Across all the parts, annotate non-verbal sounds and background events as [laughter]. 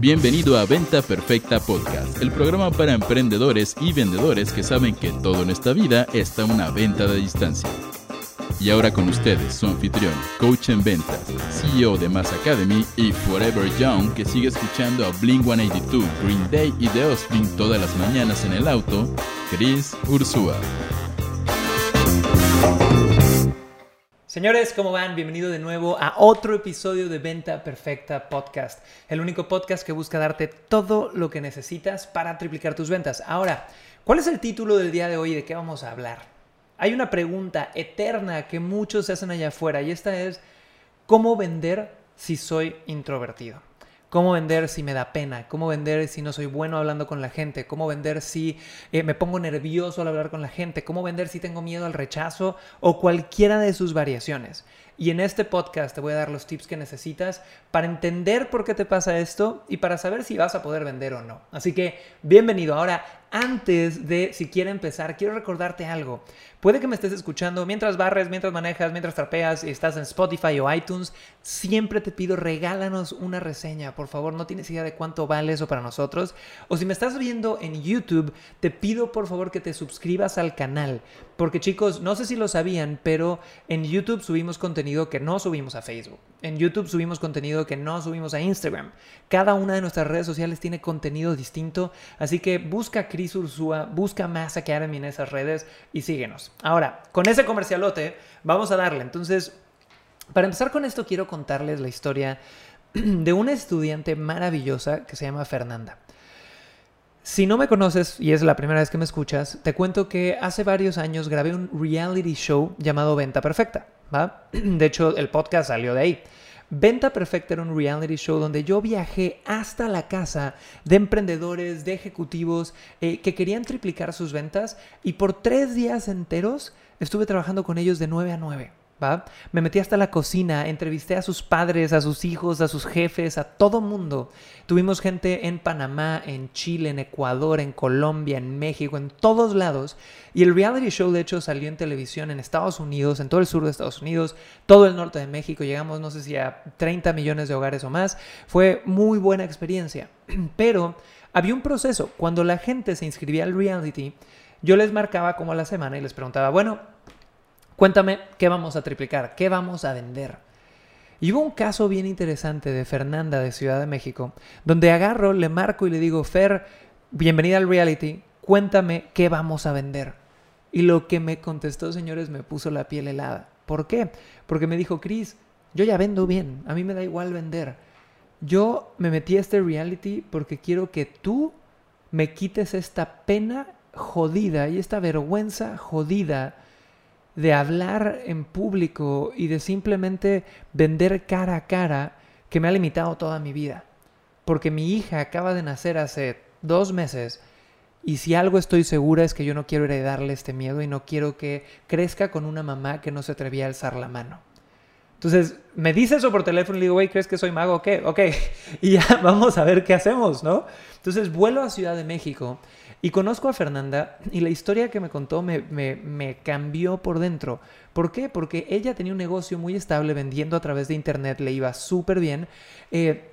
Bienvenido a Venta Perfecta Podcast, el programa para emprendedores y vendedores que saben que todo en esta vida está una venta de distancia. Y ahora con ustedes, su anfitrión, coach en ventas, CEO de Mass Academy y Forever Young, que sigue escuchando a Blink 182, Green Day y The Offspring todas las mañanas en el auto, Chris Ursúa. Señores, ¿cómo van? Bienvenido de nuevo a otro episodio de Venta Perfecta Podcast, el único podcast que busca darte todo lo que necesitas para triplicar tus ventas. Ahora, ¿cuál es el título del día de hoy de qué vamos a hablar? Hay una pregunta eterna que muchos se hacen allá afuera y esta es, ¿cómo vender si soy introvertido? ¿Cómo vender si me da pena? ¿Cómo vender si no soy bueno hablando con la gente? ¿Cómo vender si eh, me pongo nervioso al hablar con la gente? ¿Cómo vender si tengo miedo al rechazo o cualquiera de sus variaciones? Y en este podcast te voy a dar los tips que necesitas para entender por qué te pasa esto y para saber si vas a poder vender o no. Así que bienvenido. Ahora, antes de si quiere empezar, quiero recordarte algo. Puede que me estés escuchando mientras barres, mientras manejas, mientras trapeas y estás en Spotify o iTunes. Siempre te pido, regálanos una reseña, por favor. No tienes idea de cuánto vale eso para nosotros. O si me estás viendo en YouTube, te pido por favor que te suscribas al canal. Porque chicos, no sé si lo sabían, pero en YouTube subimos contenido que no subimos a Facebook. En YouTube subimos contenido que no subimos a Instagram. Cada una de nuestras redes sociales tiene contenido distinto. Así que busca Chris Ursúa, busca Mass Academy en esas redes y síguenos. Ahora, con ese comercialote, vamos a darle. Entonces, para empezar con esto, quiero contarles la historia [clears throat] de una estudiante maravillosa que se llama Fernanda. Si no me conoces y es la primera vez que me escuchas, te cuento que hace varios años grabé un reality show llamado Venta Perfecta. [clears throat] De hecho, el podcast salió de ahí. Venta Perfecta era un reality show donde yo viajé hasta la casa de emprendedores, de ejecutivos eh, que querían triplicar sus ventas y por tres días enteros estuve trabajando con ellos de 9 a 9. Me metí hasta la cocina, entrevisté a sus padres, a sus hijos, a sus jefes, a todo mundo. Tuvimos gente en Panamá, en Chile, en Ecuador, en Colombia, en México, en todos lados. Y el reality show, de hecho, salió en televisión en Estados Unidos, en todo el sur de Estados Unidos, todo el norte de México. Llegamos, no sé si a 30 millones de hogares o más. Fue muy buena experiencia. [clears throat] Pero había un proceso. Cuando la gente se inscribía al reality, yo les marcaba como a la semana y les preguntaba, bueno, Cuéntame qué vamos a triplicar, qué vamos a vender. Y hubo un caso bien interesante de Fernanda de Ciudad de México, donde agarro, le marco y le digo, Fer, bienvenida al reality, cuéntame qué vamos a vender. Y lo que me contestó, señores, me puso la piel helada. ¿Por qué? Porque me dijo, Cris, yo ya vendo bien, a mí me da igual vender. Yo me metí a este reality porque quiero que tú me quites esta pena jodida y esta vergüenza jodida de hablar en público y de simplemente vender cara a cara que me ha limitado toda mi vida. Porque mi hija acaba de nacer hace dos meses y si algo estoy segura es que yo no quiero heredarle este miedo y no quiero que crezca con una mamá que no se atrevía a alzar la mano. Entonces, me dice eso por teléfono y le digo, güey, ¿crees que soy mago qué? Ok, [laughs] y ya vamos a ver qué hacemos, ¿no? Entonces, vuelo a Ciudad de México y conozco a Fernanda y la historia que me contó me, cambió por dentro. ¿Por qué? Porque ella tenía un negocio muy estable vendiendo a través de internet, le iba súper bien. Eh,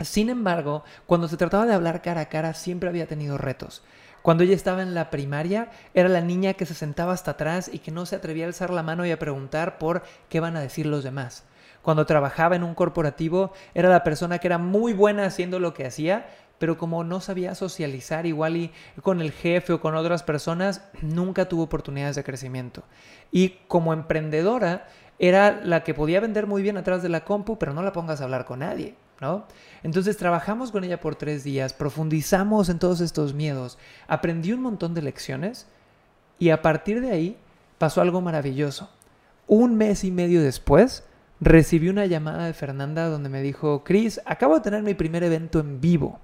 sin embargo, cuando se trataba de hablar cara a cara, siempre había tenido retos. Cuando ella estaba en la primaria, era la niña que se sentaba hasta atrás y que no se atrevía a alzar la mano y a preguntar por qué van a decir los demás. Cuando trabajaba en un corporativo, era la persona que era muy buena haciendo lo que hacía, pero como no sabía socializar igual y con el jefe o con otras personas, nunca tuvo oportunidades de crecimiento. Y como emprendedora, era la que podía vender muy bien atrás de la compu, pero no la pongas a hablar con nadie, ¿no? Entonces trabajamos con ella por tres días, profundizamos en todos estos miedos, aprendí un montón de lecciones y a partir de ahí pasó algo maravilloso. Un mes y medio después, recibí una llamada de Fernanda donde me dijo, Chris, acabo de tener mi primer evento en vivo.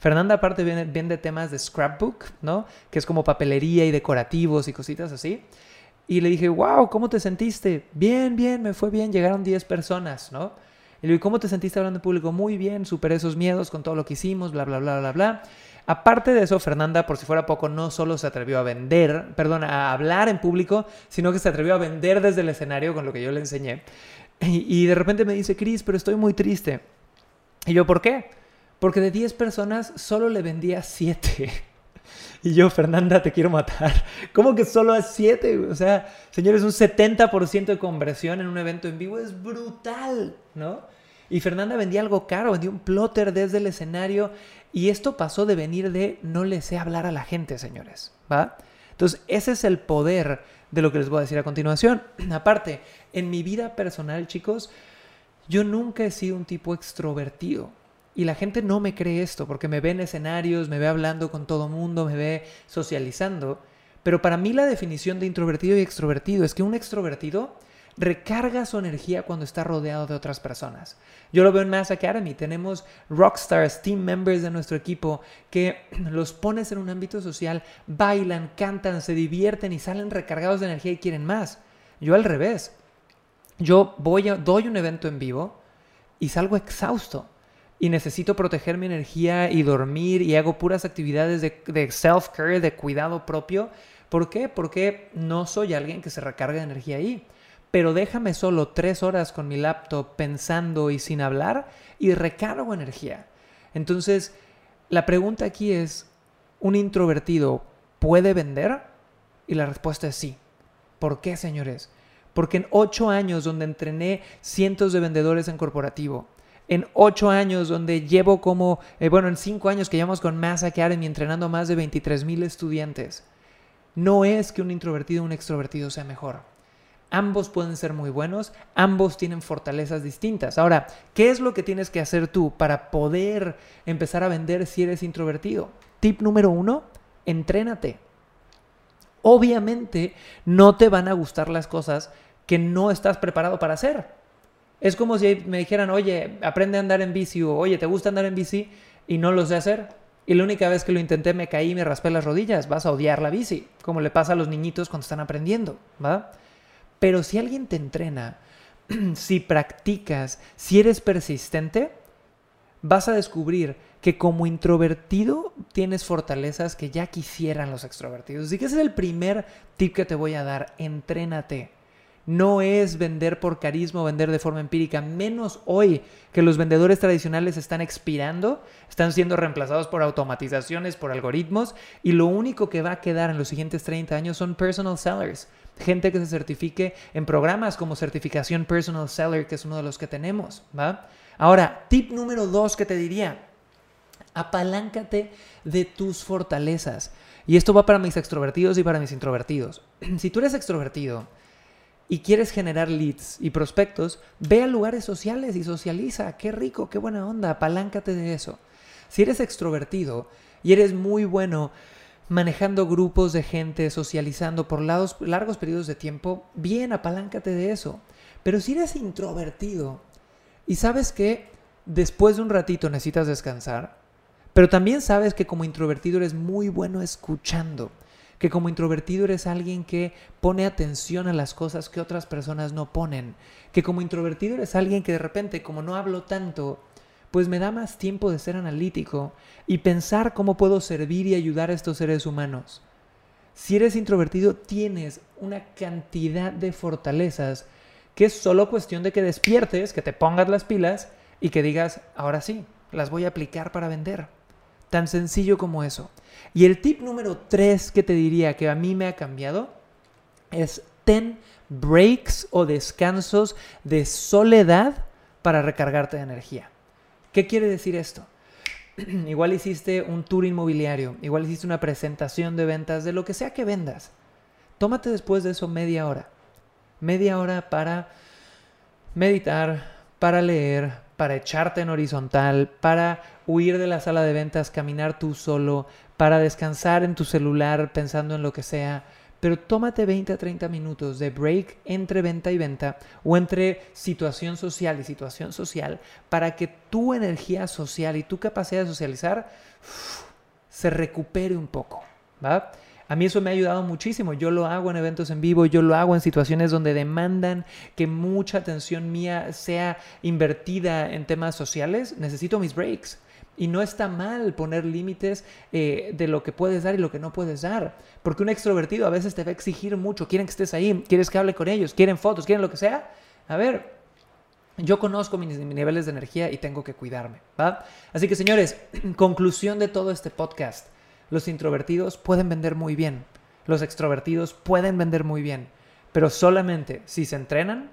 Fernanda aparte vende, temas de scrapbook, ¿no? Que es como papelería y decorativos y cositas así. Y le dije, wow, ¿cómo te sentiste? Bien, bien, me fue bien, llegaron 10 personas, ¿no? Y le dije, ¿cómo te sentiste hablando en público? Muy bien, superé esos miedos con todo lo que hicimos, bla, bla, bla, bla, bla. Aparte de eso, Fernanda, por si fuera poco, no solo se atrevió a vender, perdón, a hablar en público, sino que se atrevió a vender desde el escenario con lo que yo le enseñé. Y, y de repente me dice, Cris, pero estoy muy triste. Y yo, ¿por qué? Porque de 10 personas solo le vendía 7. [laughs] Y yo, Fernanda, te quiero matar. [laughs] ¿Cómo que solo a 7? O sea, señores, un 70% de conversión en un evento en vivo es brutal, ¿no? Y Fernanda vendía algo caro, vendía un plotter desde el escenario. Y esto pasó de venir de no le sé hablar a la gente, señores, ¿va? Entonces, ese es el poder de lo que les voy a decir a continuación. [clears throat] Aparte, en mi vida personal, chicos, yo nunca he sido un tipo extrovertido. Y la gente no me cree esto porque me ve en escenarios, me ve hablando con todo mundo, me ve socializando. Pero para mí la definición de introvertido y extrovertido es que un extrovertido recarga su energía cuando está rodeado de otras personas. Yo lo veo en Mass Academy. Tenemos rockstars, team members de nuestro equipo que [clears throat] los pones en un ámbito social, bailan, cantan, se divierten y salen recargados de energía y quieren más. Yo al revés. Yo voy a, doy un evento en vivo y salgo exhausto y necesito proteger mi energía y dormir y hago puras actividades de, self-care, de cuidado propio. ¿Por qué? Porque no soy alguien que se recarga de energía ahí. Pero déjame solo tres horas con mi laptop pensando y sin hablar y recargo energía. Entonces, la pregunta aquí es, ¿un introvertido puede vender? Y la respuesta es sí. ¿Por qué, señores? Porque en ocho años donde entrené cientos de vendedores en corporativo, en ocho años, donde llevo como, eh, bueno, en cinco años que llevamos con Mass Academy entrenando a más de 23 mil estudiantes, no es que un introvertido o un extrovertido sea mejor. Ambos pueden ser muy buenos, ambos tienen fortalezas distintas. Ahora, ¿qué es lo que tienes que hacer tú para poder empezar a vender si eres introvertido? Tip número uno, entrénate. Obviamente no te van a gustar las cosas que no estás preparado para hacer. Es como si me dijeran, oye, aprende a andar en bici o oye, ¿te gusta andar en bici? Y no lo sé hacer. Y la única vez que lo intenté me caí y me raspé las rodillas. Vas a odiar la bici, como le pasa a los niñitos cuando están aprendiendo, ¿va? Pero si alguien te entrena, [clears throat] si practicas, si eres persistente, vas a descubrir que como introvertido tienes fortalezas que ya quisieran los extrovertidos. Así que ese es el primer tip que te voy a dar. Entrénate no es vender por carisma o vender de forma empírica, menos hoy que los vendedores tradicionales están expirando, están siendo reemplazados por automatizaciones, por algoritmos, y lo único que va a quedar en los siguientes 30 años son personal sellers, gente que se certifique en programas como certificación personal seller, que es uno de los que tenemos, ¿va? Ahora, tip número dos que te diría, apaláncate de tus fortalezas. Y esto va para mis extrovertidos y para mis introvertidos. [clears throat] si tú eres extrovertido, y quieres generar leads y prospectos, ve a lugares sociales y socializa. Qué rico, qué buena onda, apaláncate de eso. Si eres extrovertido y eres muy bueno manejando grupos de gente, socializando por largos periodos de tiempo, bien, apaláncate de eso. Pero si eres introvertido y sabes que después de un ratito necesitas descansar, pero también sabes que como introvertido eres muy bueno escuchando, que como introvertido eres alguien que pone atención a las cosas que otras personas no ponen, que como introvertido eres alguien que de repente, como no hablo tanto, pues me da más tiempo de ser analítico y pensar cómo puedo servir y ayudar a estos seres humanos. Si eres introvertido, tienes una cantidad de fortalezas que es solo cuestión de que despiertes, que te pongas las pilas y que digas, ahora sí, las voy a aplicar para vender. Tan sencillo como eso. Y el tip número tres que te diría que a mí me ha cambiado es ten breaks o descansos de soledad para recargarte de energía. ¿Qué quiere decir esto? [clears throat] igual hiciste un tour inmobiliario, igual hiciste una presentación de ventas, de lo que sea que vendas. Tómate después de eso media hora. Media hora para meditar, para leer, para echarte en horizontal, para huir de la sala de ventas, caminar tú solo, para descansar en tu celular pensando en lo que sea. Pero tómate 20 a 30 minutos de break entre venta y venta o entre situación social y situación social para que tu energía social y tu capacidad de socializar se recupere un poco. ¿va? A mí eso me ha ayudado muchísimo. Yo lo hago en eventos en vivo, yo lo hago en situaciones donde demandan que mucha atención mía sea invertida en temas sociales. Necesito mis breaks. Y no está mal poner límites eh, de lo que puedes dar y lo que no puedes dar. Porque un extrovertido a veces te va a exigir mucho. Quieren que estés ahí, quieres que hable con ellos, quieren fotos, quieren lo que sea. A ver, Yo conozco mis niveles de energía y tengo que cuidarme, ¿va? Así que señores, [clears throat] conclusión de todo este podcast. Los introvertidos pueden vender muy bien. Los extrovertidos pueden vender muy bien. Pero solamente si se entrenan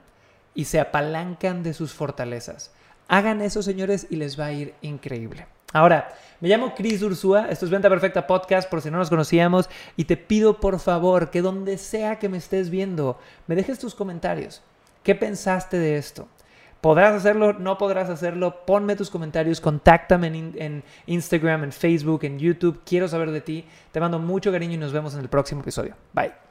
y se apalancan de sus fortalezas. Hagan eso, señores, y les va a ir increíble. Ahora, me llamo Chris Ursúa, esto es Venta Perfecta Podcast, por si no nos conocíamos, y te pido por favor que donde sea que me estés viendo, me dejes tus comentarios. ¿Qué pensaste de esto? ¿Podrás hacerlo? ¿No podrás hacerlo? Ponme tus comentarios, contáctame en, en, Instagram, en Facebook, en YouTube. Quiero saber de ti. Te mando mucho cariño y nos vemos en el próximo episodio. Bye.